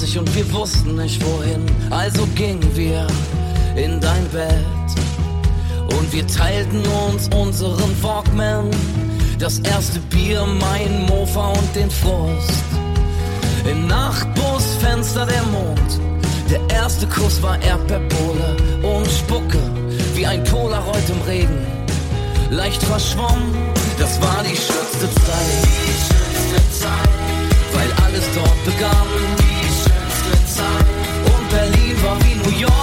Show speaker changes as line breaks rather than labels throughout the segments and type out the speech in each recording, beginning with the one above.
1994 und wir wussten nicht wohin, also gingen wir in dein Bett. Und wir teilten uns unseren Walkman, das erste Bier, mein Mofa und den Frust. Im Nachtbusfenster der Mond, der erste Kuss war Erdbeerbohle und Spucke, wie ein Polaroid im Regen. Leicht verschwommen, das war die schönste Zeit. Die schönste Zeit, weil alles dort begann. War wie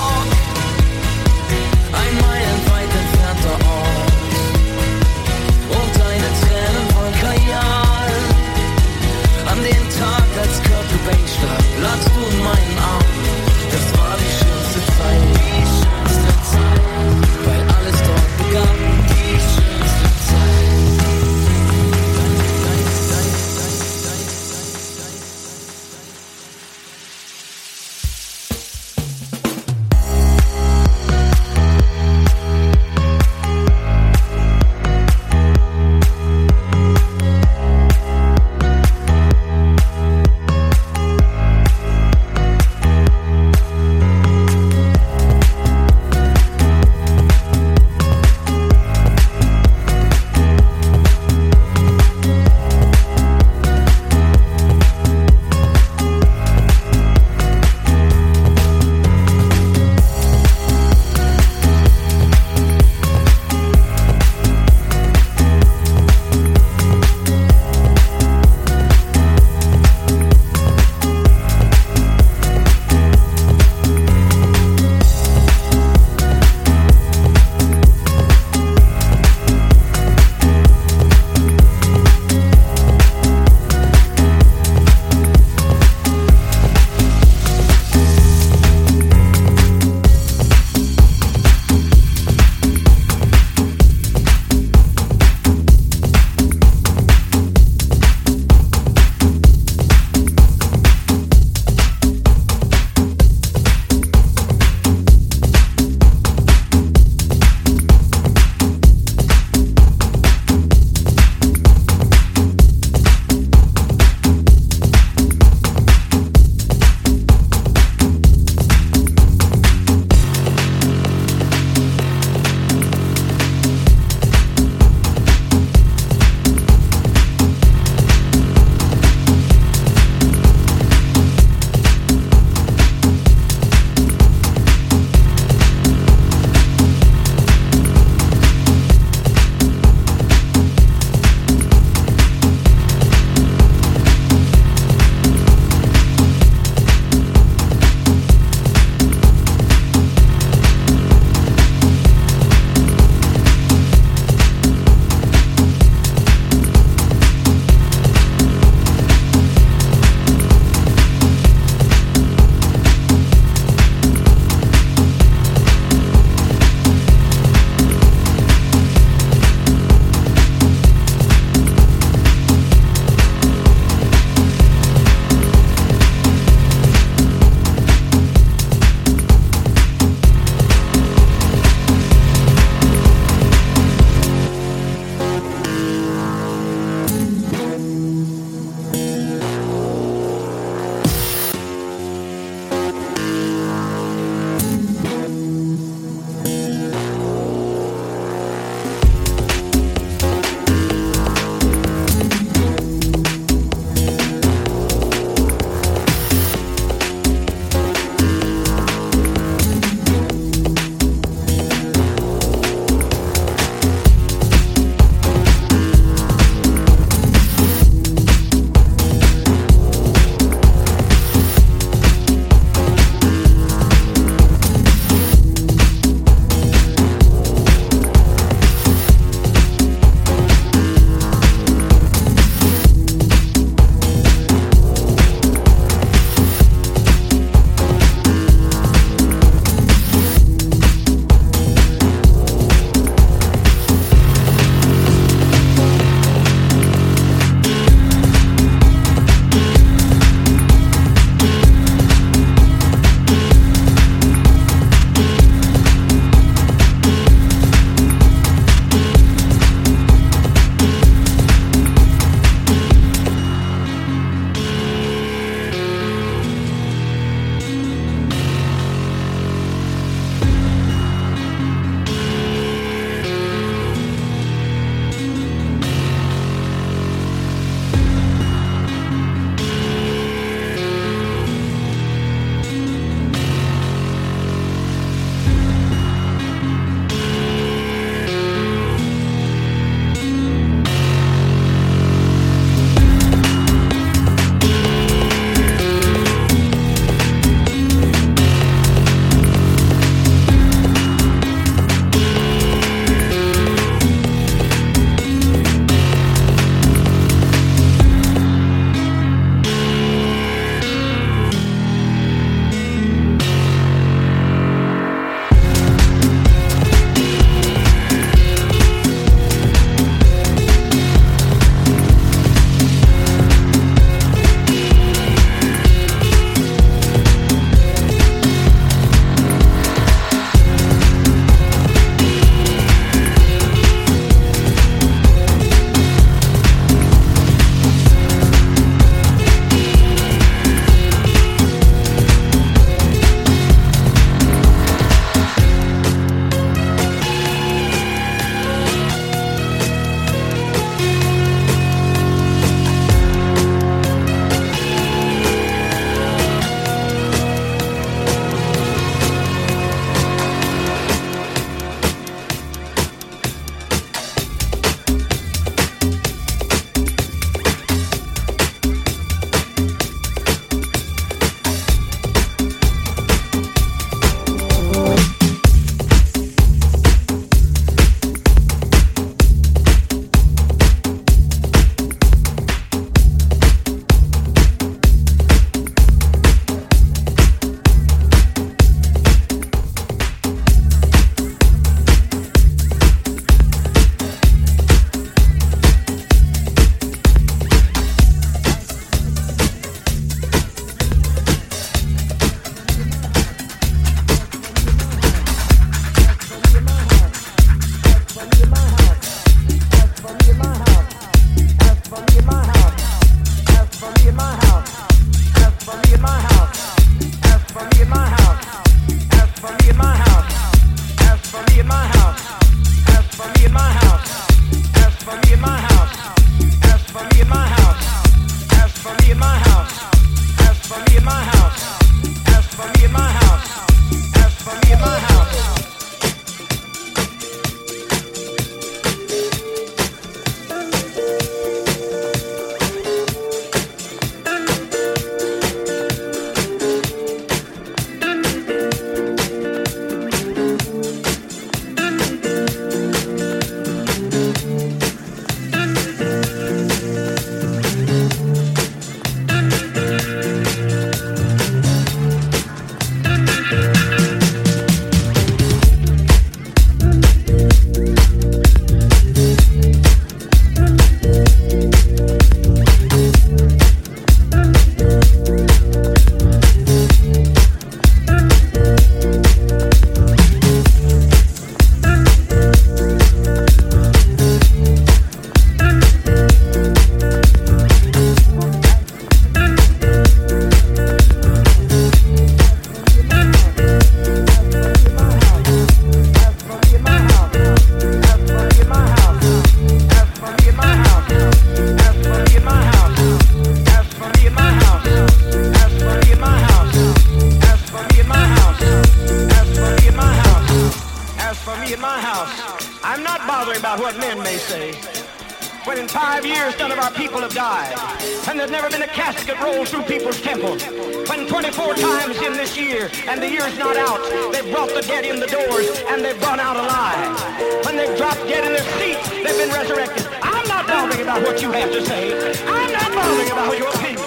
big drop dead in their seats. They've been resurrected. I'm not bothering about what you have to say. I'm not bothering about your opinion.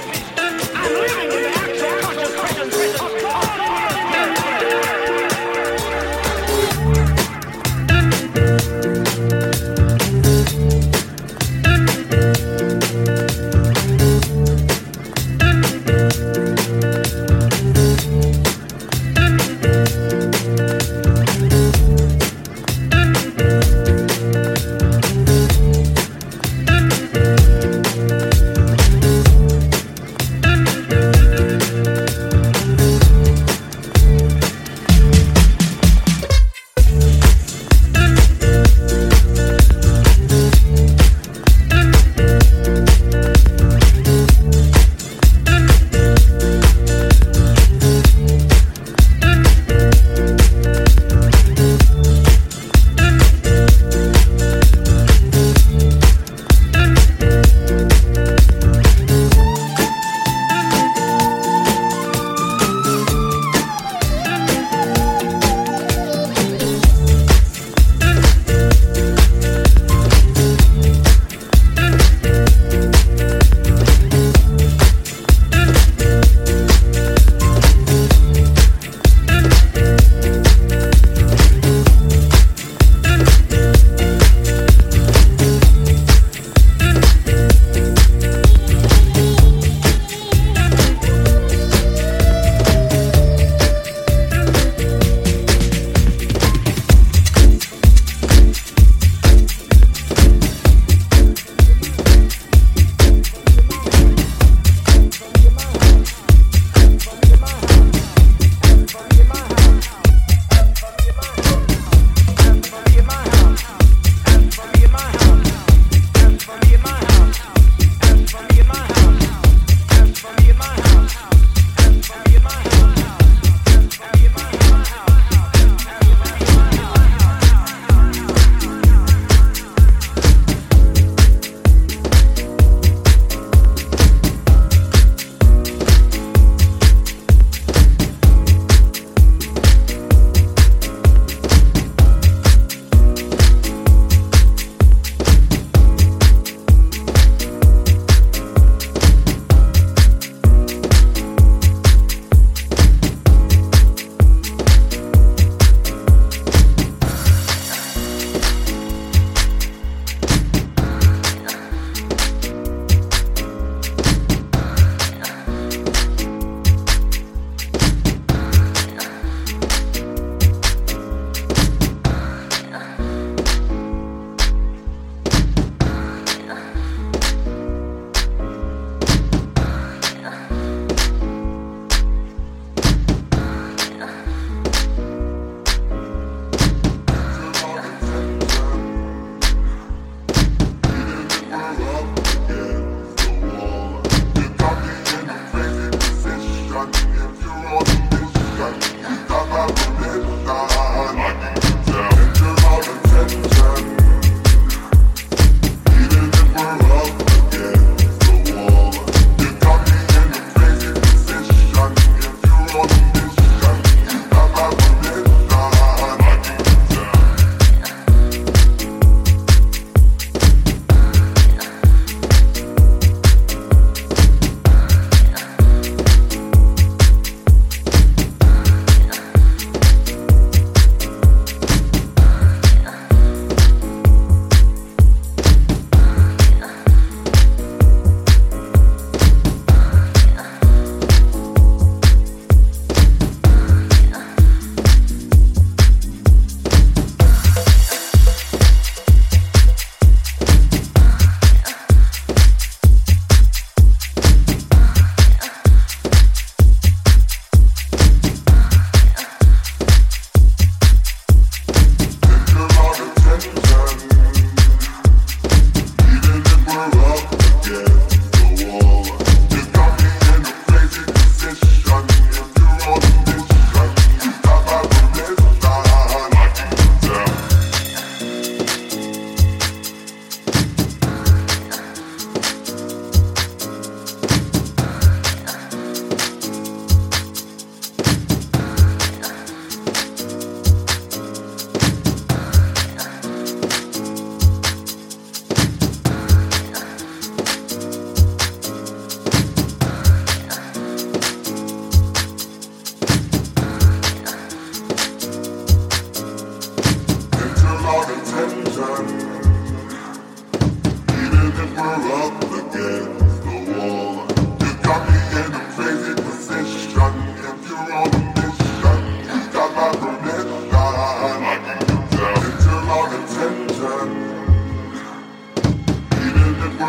I'm living in
that.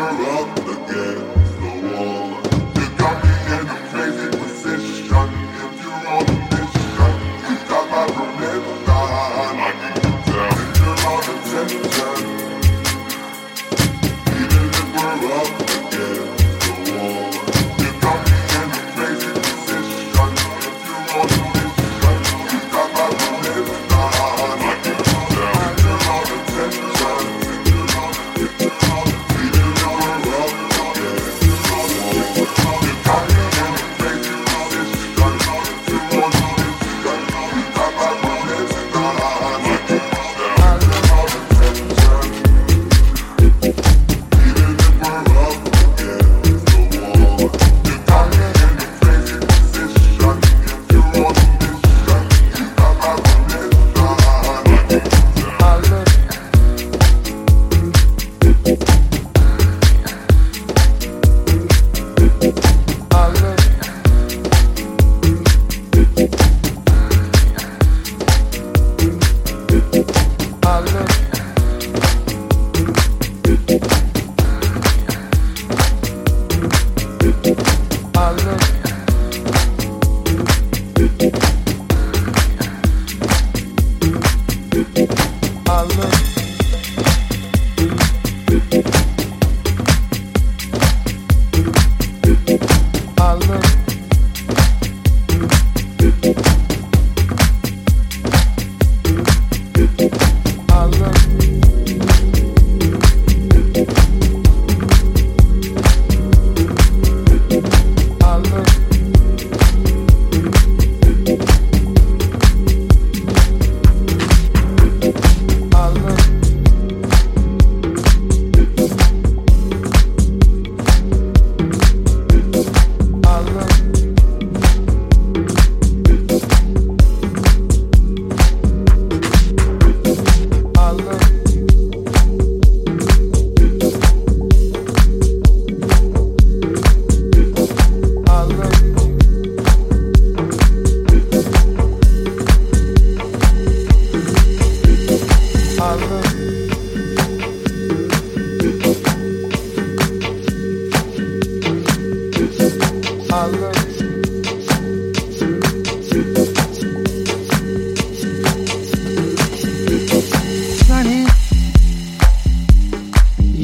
Yeah.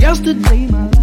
just a day, my life.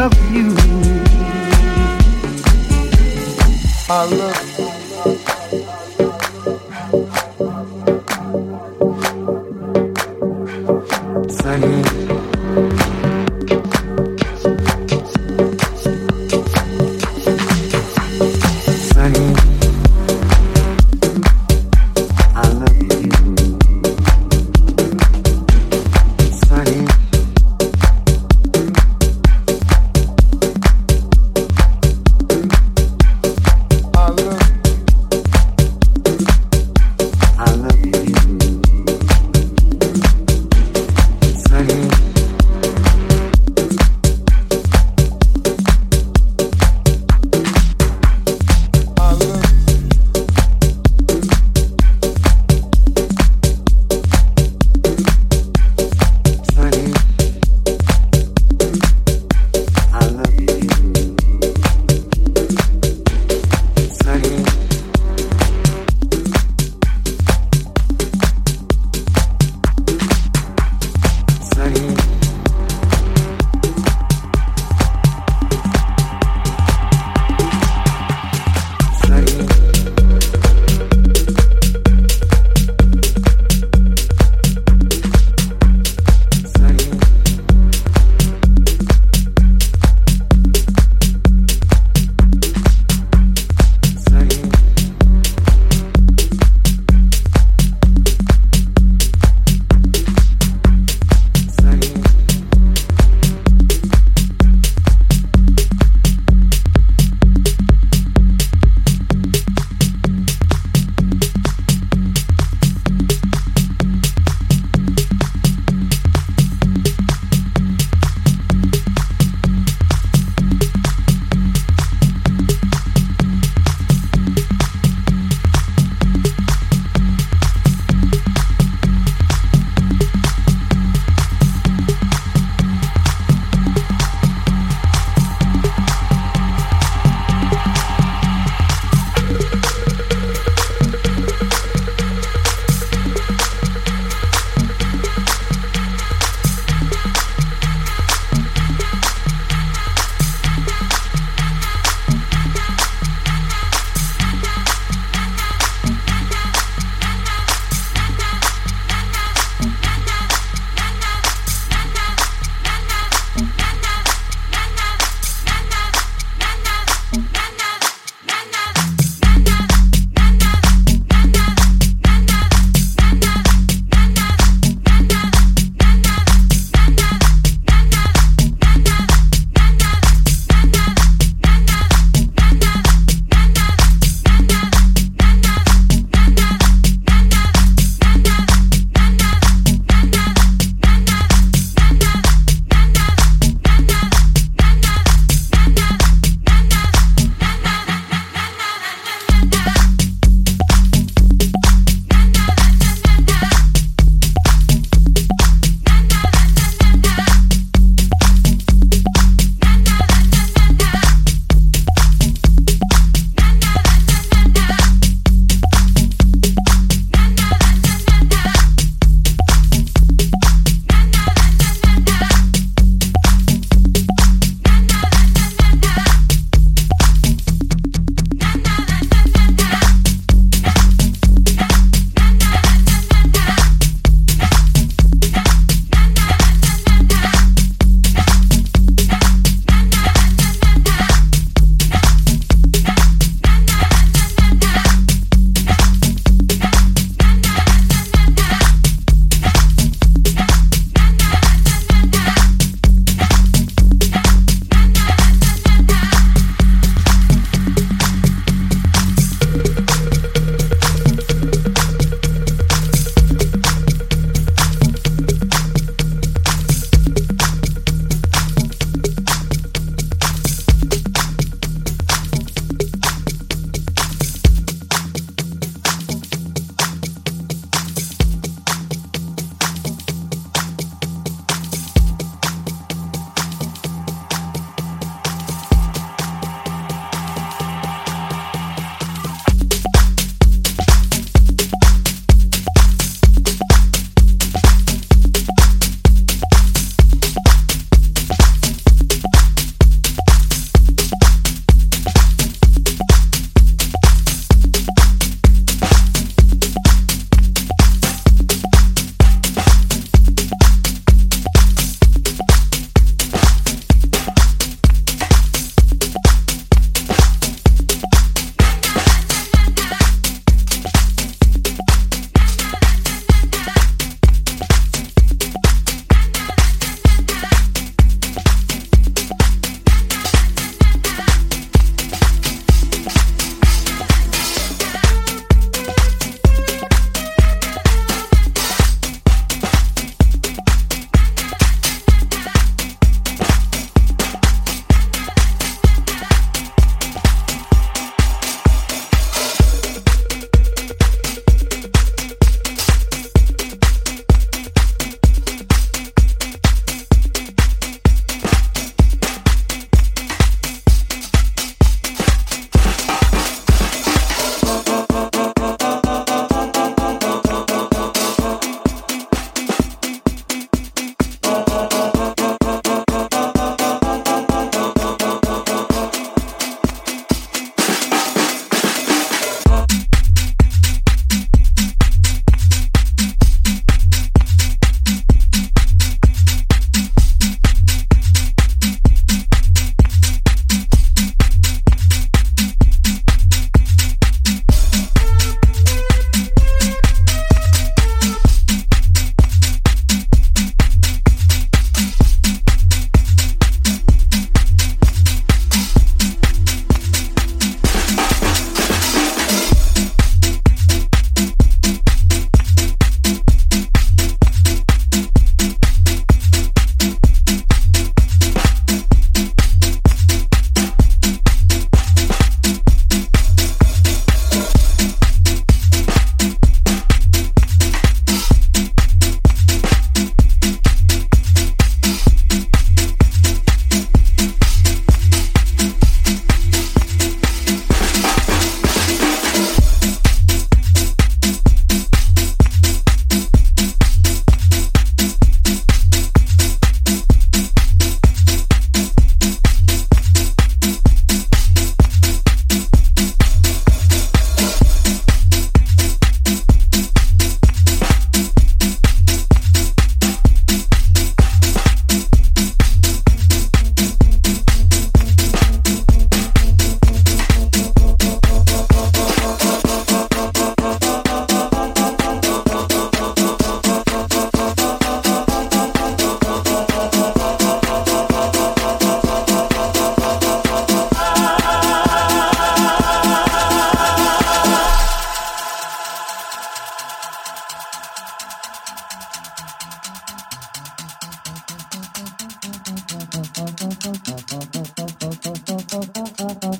of you. I love. Sunny.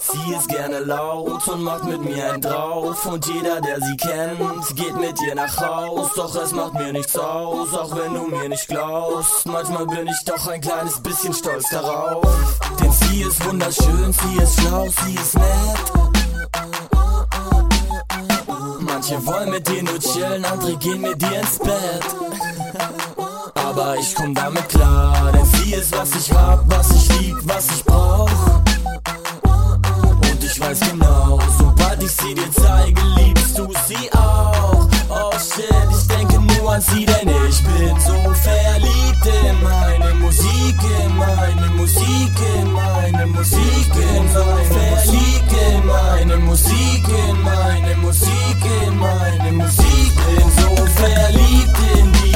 Sie ist gerne laut und macht mit mir einen drauf. Und jeder, der sie kennt, geht mit ihr nach Haus. Doch es macht mir nichts aus, auch wenn du mir nicht glaubst. Manchmal bin ich doch ein kleines bisschen stolz darauf. Denn sie ist wunderschön, sie ist schlau, sie ist nett. Manche wollen mit dir nur chillen, andere gehen mit dir ins Bett aber ich komm damit klar. Denn sie ist, was ich hab, was ich lieb, was ich brauch. Und ich weiß genau, sobald ich sie dir zeige, liebst du sie auch. Oh shit, ich denke nur an sie, denn ich bin so verliebt in meine Musik, in meine Musik, in meine Musik, in meine Musik, in meine Musik, in meine Musik, in meine Musik, in meine Musik, in so verliebt in die